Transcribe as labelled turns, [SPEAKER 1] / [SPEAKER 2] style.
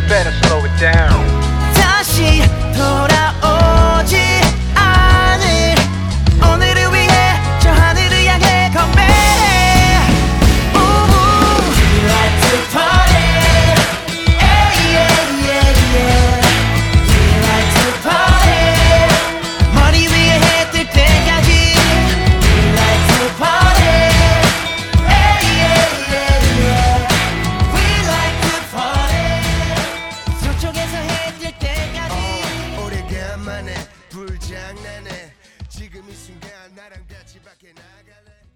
[SPEAKER 1] you better slow it down.
[SPEAKER 2] 장난해. 지금 이 순간 나랑 같이 밖에 나갈래